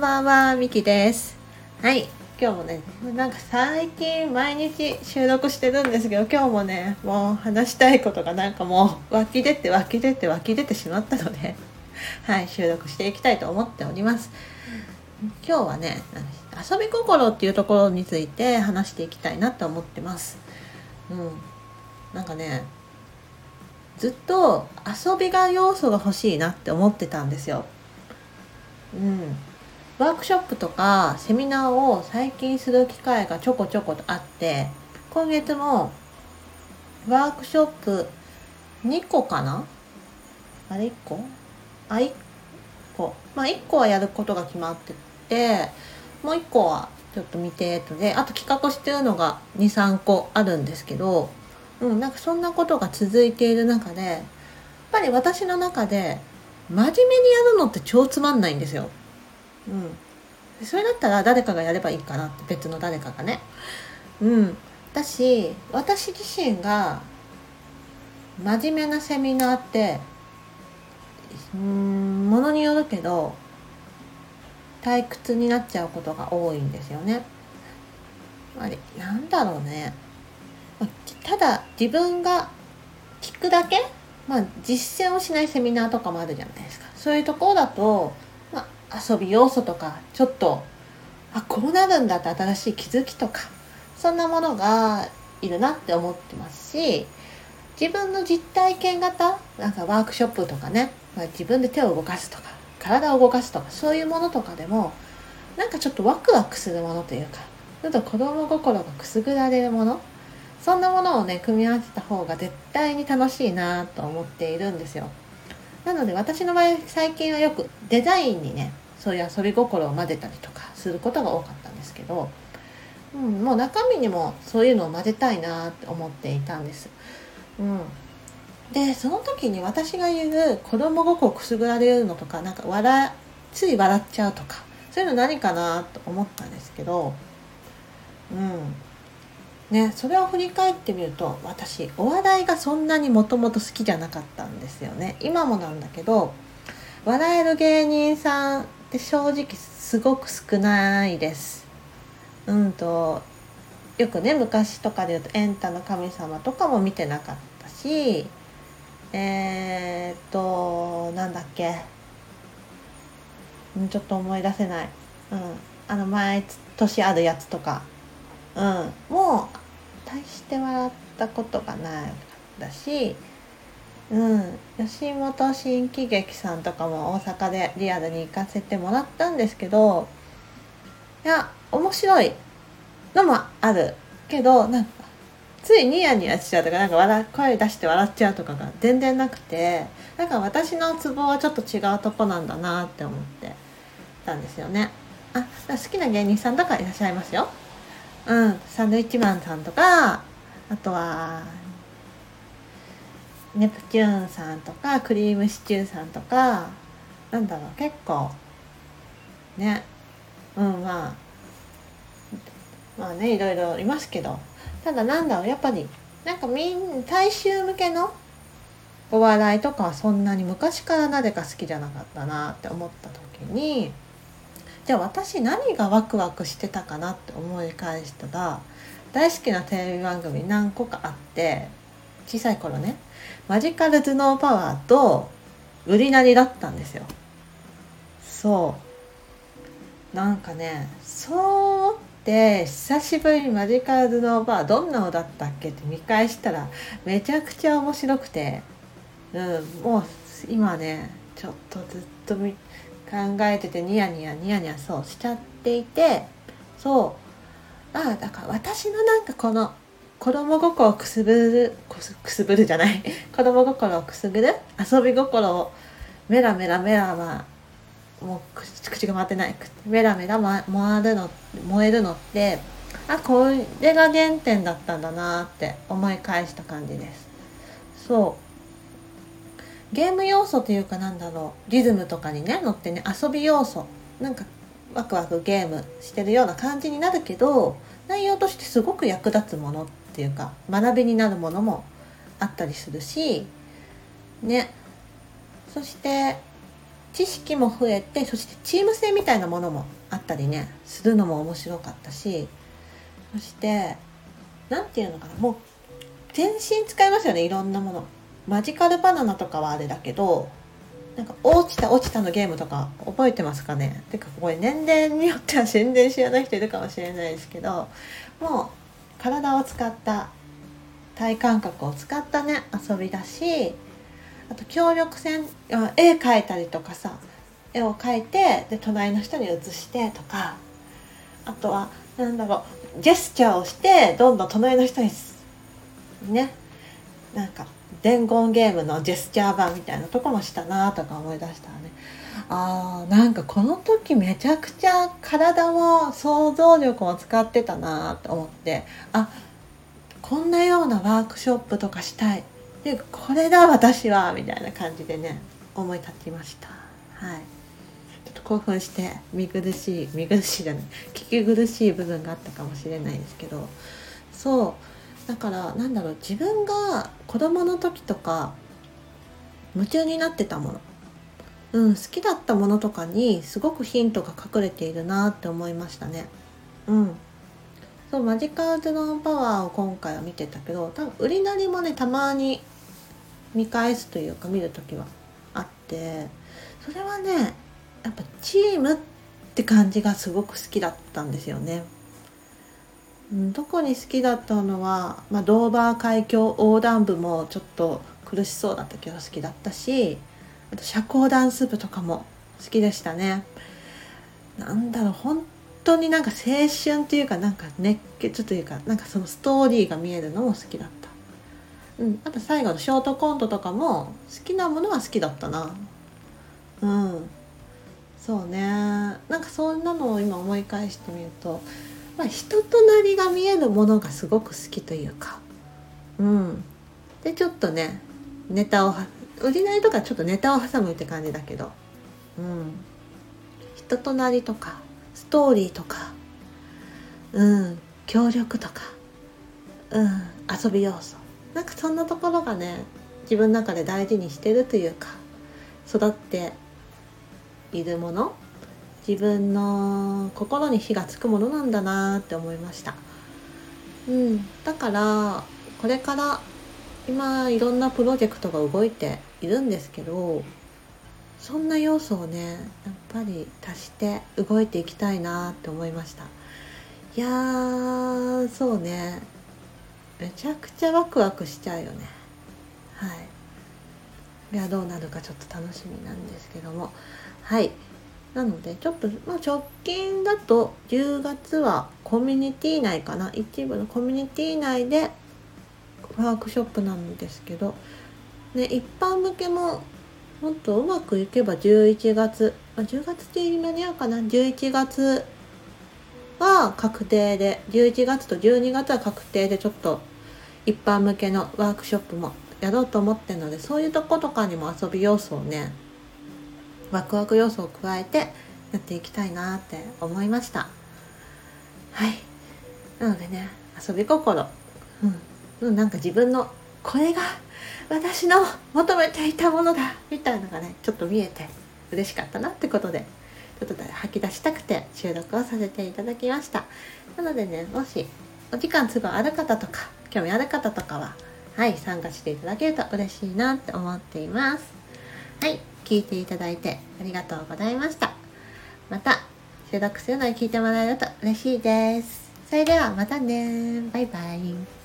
んばんは、みきです。はい、今日もね、なんか最近毎日収録してるんですけど、今日もね、もう話したいことがなんかもう湧き出て湧き出て湧き出てしまったので、はい、収録していきたいと思っております。今日はね、遊び心っていうところについて話していきたいなと思ってます。うん、なんかね、ずっと遊びが要素が欲しいなって思ってたんですよ。うん、ワークショップとかセミナーを最近する機会がちょこちょことあって今月もワークショップ2個かな？あれ？1個？あ1個。まあ1個はやることが決まっててもう1個はちょっと未定とであと企画してるのが23個あるんですけどうんなんかそんなことが続いている中でやっぱり私の中で真面目にやるのって超つまんないんですよ。うん。それだったら誰かがやればいいかなって別の誰かがね。うん。だし私自身が真面目なセミナーってうんものによるけど退屈になっちゃうことが多いんですよね。あれなんだろうね。ただ自分が聞くだけ？まあ、実践をしないセミナーとかもあるじゃないですかそういうところだと、遊び要素とかちょっとあこうなるんだって新しい気づきとかそんなものがいるなって思ってますし自分の実体験型なんかワークショップとかね、自分で手を動かすとか体を動かすとかそういうものとかでもなんかちょっとワクワクするものというかちょっと子供心がくすぐられるものそんなものをね組み合わせた方が絶対に楽しいなと思っているんですよ。なので私の場合最近はよくデザインにねそういう遊び心を混ぜたりとかすることが多かったんですけど、うん、もう中身にもそういうのを混ぜたいなって思っていたんです、うん、でその時に私が言う子供心くすぐられるのとかなんか笑つい笑っちゃうとかそういうの何かなと思ったんですけどうん。ね、それを振り返ってみると私お笑いがそんなにもともと好きじゃなかったんですよね。今もなんだけど笑える芸人さんって正直すごく少ないです。うんとよくね昔とかで言うと「エンタの神様」とかも見てなかったしえー、っとなんだっけ。ちょっと思い出せない、うん、あの毎年あるやつとか。うん、もう大して笑ったことがないだし、うん、吉本新喜劇さんとかも大阪でリアルに行かせてもらったんですけどいや面白いのもあるけどなんかついニヤニヤしちゃうとかなんか笑声出して笑っちゃうとかが全然なくてなんか私のツボはちょっと違うとこなんだなって思ってたんですよね。あ好きな芸人さんとかいらっしゃいますよ。うん、サンドイッチマンさんとかあとはネプチューンさんとかクリームシチューさんとかなんだろう結構ね。うんまあ。まあねいろいろいますけど。ただなんだろうやっぱりなんかみん大衆向けのお笑いとかはそんなに昔からなぜか好きじゃなかったなって思った時にじゃあ私何がワクワクしてたかなって思い返したら大好きなテレビ番組何個かあって小さい頃ねマジカル頭脳パワーと売りなりだったんですよ。そう。なんかねそう思って久しぶりにマジカル頭脳パワーどんなのだったっけって見返したらめちゃくちゃ面白くて。うんもう今ねちょっとずっと考えててニヤニヤニヤニヤそうしちゃっていて。そう。あだから私のなんかこの子供心をくすぶるくすぶるじゃない。子供心をくすぐる 遊び心をメラメラメラまあもう口が回ってない。メラメラ、ま、回るの燃えるのってあこれが原点だったんだなって思い返した感じです。そう。ゲーム要素というかなんだろう。リズムとかにね乗ってね遊び要素。なんかワクワクゲームしてるような感じになるけど内容としてすごく役立つものっていうか学びになるものもあったりするしね。そして知識も増えてそしてチーム性みたいなものもあったりねするのも面白かったしそして何て言うのかなもう全身使いますよねいろんなもの。マジカルバナナとかはあれだけどなんか落ちた落ちたのゲームとか覚えてますかね？てかこれ年齢によっては全然知らない人いるかもしれないですけどもう体を使った体感覚を使ったね遊びだしあと協力戦絵描いたりとかさ絵を描いてで隣の人に写してとかあとは何だろうジェスチャーをしてどんどん隣の人にねなんか伝言ゲームのジェスチャー版みたいなとこもしたなとか思い出したらね。あーなんかこの時めちゃくちゃ体も想像力も使ってたなと思ってあこんなようなワークショップとかしたい。でこれだ私はみたいな感じでね思い立ちました。はい。ちょっと興奮して見苦しい見苦しいじゃない。聞き苦しい部分があったかもしれないですけど。そう。だからなんだろう自分が子供の時とか夢中になってたもの。うん、好きだったものとかにすごくヒントが隠れているなって思いましたね。うん。そうマジカルズのパワーを今回は見てたけど多分売りなりもねたまに見返すというか見る時はあってそれはねやっぱチームって感じがすごく好きだったんですよね。うん、特に好きだったのは、まあ、ドーバー海峡横断部もちょっと苦しそうだったけど好きだったしあと社交ダンス部とかも好きでしたね。なんだろう本当になんか青春というかなんか熱血というかなんかそのストーリーが見えるのも好きだった。うん、あと最後のショートコントとかも好きなものは好きだったな。うん。そうね。なんかそんなのを今思い返してみると、まあ、人となりが見えるものがすごく好きというか。うん。でちょっとねネタを売りなりとかちょっとネタを挟むって感じだけど、うん、人となりとかストーリーとか、うん、協力とか、うん、遊び要素。なんかそんなところがね自分の中で大事にしてるというか育っているもの。自分の心に火がつくものなんだなって思いました、うん、だからこれから今いろんなプロジェクトが動いているんですけどそんな要素をねやっぱり足して動いていきたいなって思いました。いやーそうね。めちゃくちゃワクワクしちゃうよね。はい。いやどうなるかちょっと楽しみなんですけども。はい。なのでちょっと、まあ、直近だと10月はコミュニティ内かな。一部のコミュニティ内でワークショップなんですけどね、一般向けももっとうまくいけば11月、まあ、10月ってい間に合うかな？11月は確定で11月と12月は確定でちょっと一般向けのワークショップもやろうと思ってるのでそういうとことかにも遊び要素をねワクワク要素を加えてやっていきたいなって思いました。はい。なのでね遊び心。うん。なんか自分のこれが私の求めていたものだみたいなのがねちょっと見えて嬉しかったなってことでちょっと吐き出したくて収録をさせていただきました。なのでねもしお時間都合ある方とか興味ある方とかははい参加していただけると嬉しいなって思っています。はい聞いていただいてありがとうございました。また収録するのに聞いてもらえると嬉しいです。それではまたねバイバイ。